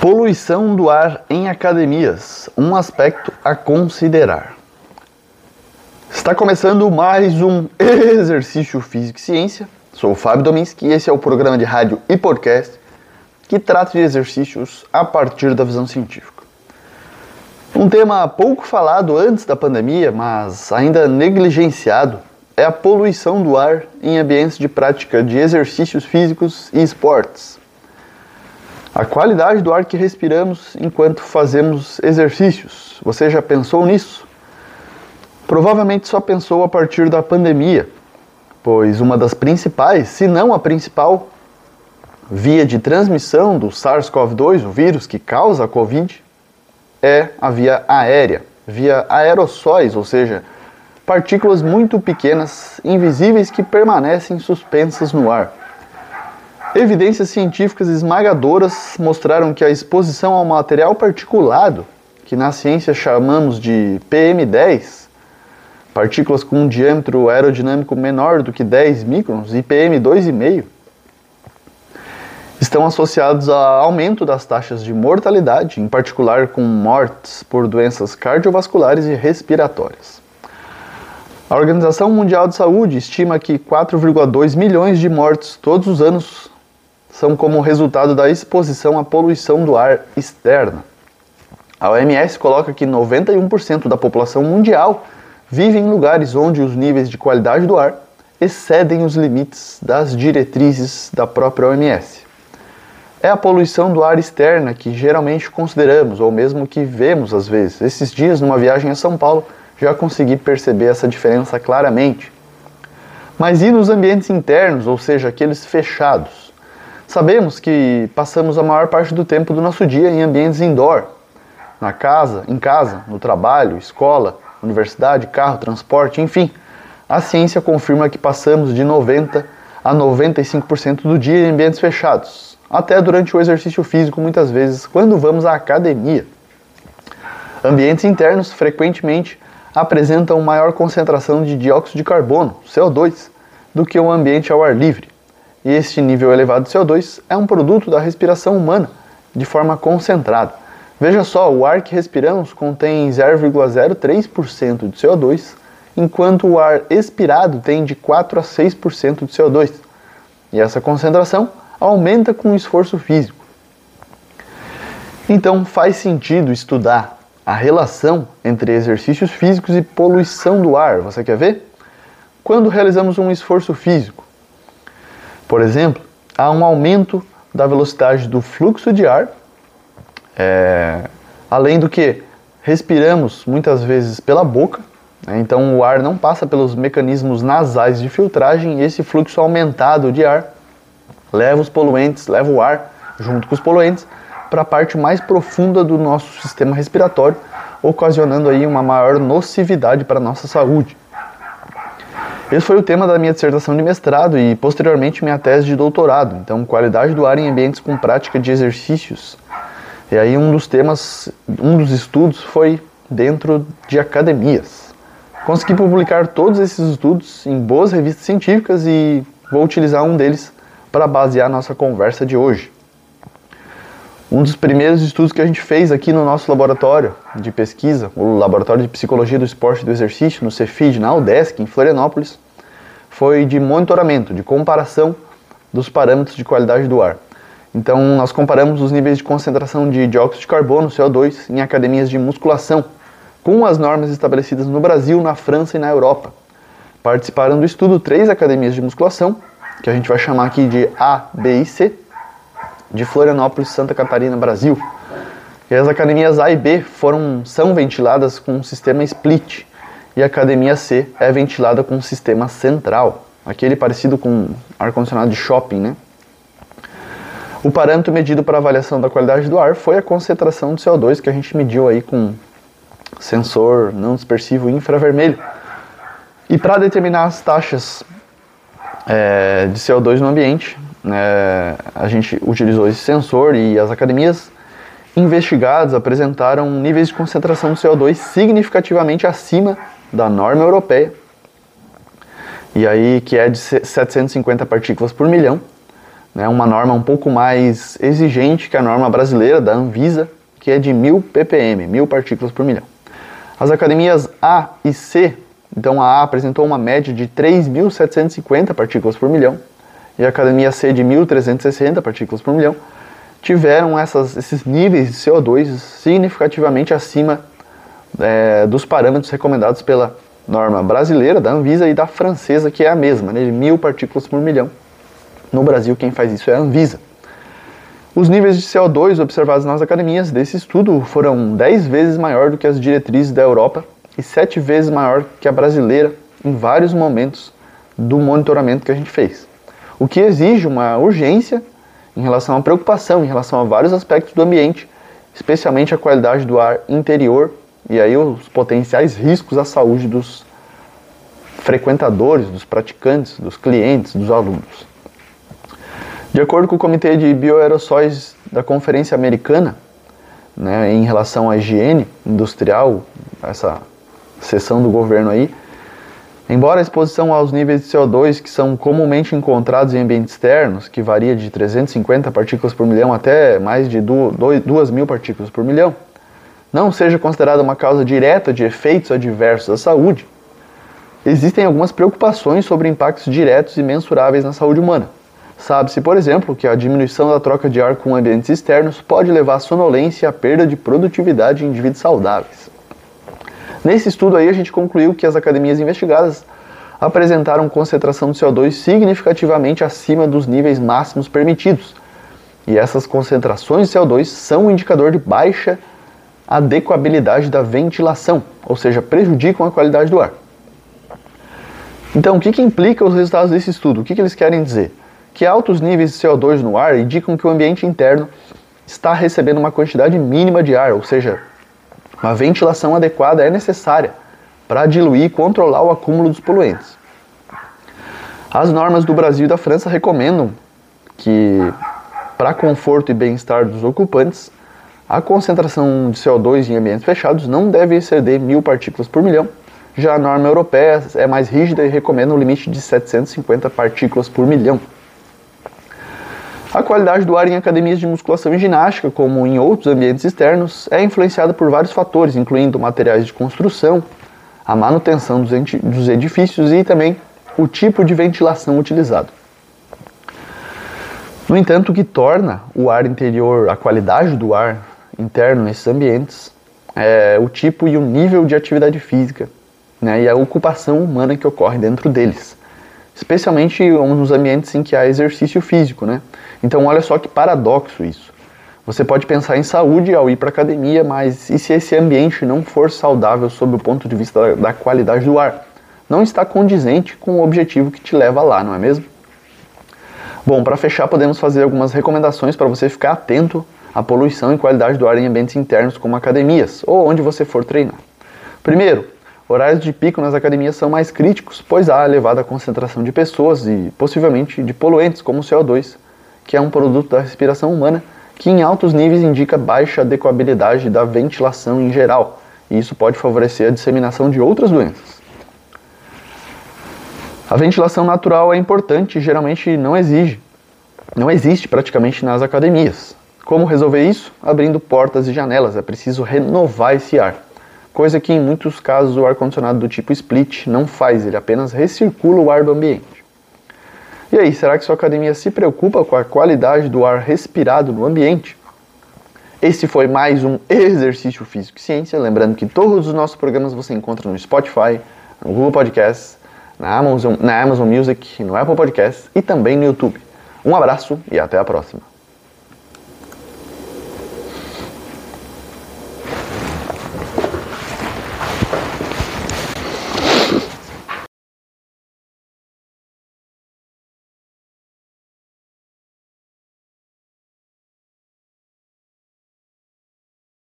Poluição do ar em academias, um aspecto a considerar. Está começando mais um Exercício Físico e Ciência. Sou o Fábio Dominski e esse é o programa de rádio e podcast que trata de exercícios a partir da visão científica. Um tema pouco falado antes da pandemia, mas ainda negligenciado, é a poluição do ar em ambientes de prática de exercícios físicos e esportes. A qualidade do ar que respiramos enquanto fazemos exercícios. Você já pensou nisso? Provavelmente só pensou a partir da pandemia, pois uma das principais, se não a principal, via de transmissão do SARS-CoV-2, o vírus que causa a Covid, é a via aérea, via aerossóis, ou seja, partículas muito pequenas, invisíveis que permanecem suspensas no ar. Evidências científicas esmagadoras mostraram que a exposição ao material particulado, que na ciência chamamos de PM10, partículas com um diâmetro aerodinâmico menor do que 10 microns e PM2,5, estão associados a aumento das taxas de mortalidade, em particular com mortes por doenças cardiovasculares e respiratórias. A Organização Mundial de Saúde estima que 4,2 milhões de mortes todos os anos são como resultado da exposição à poluição do ar externa. A OMS coloca que 91% da população mundial vive em lugares onde os níveis de qualidade do ar excedem os limites das diretrizes da própria OMS. É a poluição do ar externa que geralmente consideramos, ou mesmo que vemos às vezes. Esses dias, numa viagem a São Paulo, já consegui perceber essa diferença claramente. Mas e nos ambientes internos, ou seja, aqueles fechados? Sabemos que passamos a maior parte do tempo do nosso dia em ambientes indoor, na casa, em casa, no trabalho, escola, universidade, carro, transporte, enfim. A ciência confirma que passamos de 90 a 95% do dia em ambientes fechados, até durante o exercício físico, muitas vezes quando vamos à academia. Ambientes internos frequentemente apresentam maior concentração de dióxido de carbono, CO2, do que o ambiente ao ar livre e este nível elevado de CO2 é um produto da respiração humana de forma concentrada. Veja só, o ar que respiramos contém 0,03% de CO2, enquanto o ar expirado tem de 4 a 6% de CO2. E essa concentração aumenta com o esforço físico. Então faz sentido estudar a relação entre exercícios físicos e poluição do ar. Você quer ver? Quando realizamos um esforço físico, por exemplo, há um aumento da velocidade do fluxo de ar, é, além do que respiramos muitas vezes pela boca, né, então o ar não passa pelos mecanismos nasais de filtragem e esse fluxo aumentado de ar leva os poluentes, leva o ar junto com os poluentes para a parte mais profunda do nosso sistema respiratório, ocasionando aí uma maior nocividade para a nossa saúde. Esse foi o tema da minha dissertação de mestrado e posteriormente minha tese de doutorado. Então, qualidade do ar em ambientes com prática de exercícios. E aí um dos temas, um dos estudos foi dentro de academias. Consegui publicar todos esses estudos em boas revistas científicas e vou utilizar um deles para basear nossa conversa de hoje. Um dos primeiros estudos que a gente fez aqui no nosso laboratório de pesquisa, o Laboratório de Psicologia do Esporte e do Exercício, no Cefid, na UDESC, em Florianópolis, foi de monitoramento, de comparação dos parâmetros de qualidade do ar. Então, nós comparamos os níveis de concentração de dióxido de carbono, CO2, em academias de musculação, com as normas estabelecidas no Brasil, na França e na Europa. Participaram do estudo três academias de musculação, que a gente vai chamar aqui de A, B e C, de Florianópolis, Santa Catarina, Brasil. E as academias A e B foram, são ventiladas com um sistema split, e a academia C é ventilada com um sistema central, aquele parecido com ar-condicionado de shopping, né? O parâmetro medido para avaliação da qualidade do ar foi a concentração de CO2 que a gente mediu aí com sensor não dispersivo infravermelho. E para determinar as taxas é, de CO2 no ambiente, é, a gente utilizou esse sensor e as academias investigadas apresentaram níveis de concentração de CO2 significativamente acima da norma europeia, e aí que é de 750 partículas por milhão, né, uma norma um pouco mais exigente que a norma brasileira da Anvisa, que é de 1000 ppm, 1000 partículas por milhão. As academias A e C, então a A apresentou uma média de 3.750 partículas por milhão e a academia C de 1.360 partículas por milhão, tiveram essas, esses níveis de CO2 significativamente acima é, dos parâmetros recomendados pela norma brasileira, da Anvisa, e da francesa, que é a mesma, né, de mil partículas por milhão. No Brasil, quem faz isso é a Anvisa. Os níveis de CO2 observados nas academias desse estudo foram 10 vezes maior do que as diretrizes da Europa e 7 vezes maior que a brasileira em vários momentos do monitoramento que a gente fez. O que exige uma urgência em relação à preocupação em relação a vários aspectos do ambiente, especialmente a qualidade do ar interior e aí os potenciais riscos à saúde dos frequentadores, dos praticantes, dos clientes, dos alunos. De acordo com o Comitê de Bioaerossóis da Conferência Americana, né, em relação à higiene industrial, essa sessão do governo aí, embora a exposição aos níveis de CO2 que são comumente encontrados em ambientes externos, que varia de 350 partículas por milhão até mais de 2 mil partículas por milhão, não seja considerada uma causa direta de efeitos adversos à saúde, existem algumas preocupações sobre impactos diretos e mensuráveis na saúde humana. Sabe-se, por exemplo, que a diminuição da troca de ar com ambientes externos pode levar à sonolência e à perda de produtividade em indivíduos saudáveis. Nesse estudo aí a gente concluiu que as academias investigadas apresentaram concentração de CO2 significativamente acima dos níveis máximos permitidos. E essas concentrações de CO2 são um indicador de baixa adequabilidade da ventilação, ou seja, prejudicam a qualidade do ar. Então, o que, que implica os resultados desse estudo? O que, que eles querem dizer? Que altos níveis de CO2 no ar indicam que o ambiente interno está recebendo uma quantidade mínima de ar, ou seja, uma ventilação adequada é necessária para diluir e controlar o acúmulo dos poluentes. As normas do Brasil e da França recomendam que, para conforto e bem-estar dos ocupantes, a concentração de CO2 em ambientes fechados não deve exceder mil partículas por milhão. Já a norma europeia é mais rígida e recomenda um limite de 750 partículas por milhão. A qualidade do ar em academias de musculação e ginástica, como em outros ambientes externos, é influenciada por vários fatores, incluindo materiais de construção, a manutenção dos edifícios e também o tipo de ventilação utilizado. No entanto, o que torna o ar interior, a qualidade do ar interno nesses ambientes, é, o tipo e o nível de atividade física né, e a ocupação humana que ocorre dentro deles, especialmente nos ambientes em que há exercício físico. Né? Então, olha só que paradoxo isso. Você pode pensar em saúde ao ir para a academia, mas e se esse ambiente não for saudável sob o ponto de vista da, da qualidade do ar? Não está condizente com o objetivo que te leva lá, não é mesmo? Bom, para fechar, podemos fazer algumas recomendações para você ficar atento a poluição e qualidade do ar em ambientes internos como academias ou onde você for treinar. Primeiro, horários de pico nas academias são mais críticos, pois há elevada concentração de pessoas e possivelmente de poluentes como o CO2, que é um produto da respiração humana que em altos níveis indica baixa adequabilidade da ventilação em geral, e isso pode favorecer a disseminação de outras doenças. A ventilação natural é importante e geralmente não exige, não existe praticamente nas academias. Como resolver isso? Abrindo portas e janelas, é preciso renovar esse ar. Coisa que em muitos casos o ar-condicionado do tipo split não faz, ele apenas recircula o ar do ambiente. E aí, será que sua academia se preocupa com a qualidade do ar respirado no ambiente? Esse foi mais um Exercício Físico e Ciência. Lembrando que todos os nossos programas você encontra no Spotify, no Google Podcasts, na Amazon, na Amazon Music, no Apple Podcasts e também no YouTube. Um abraço e até a próxima.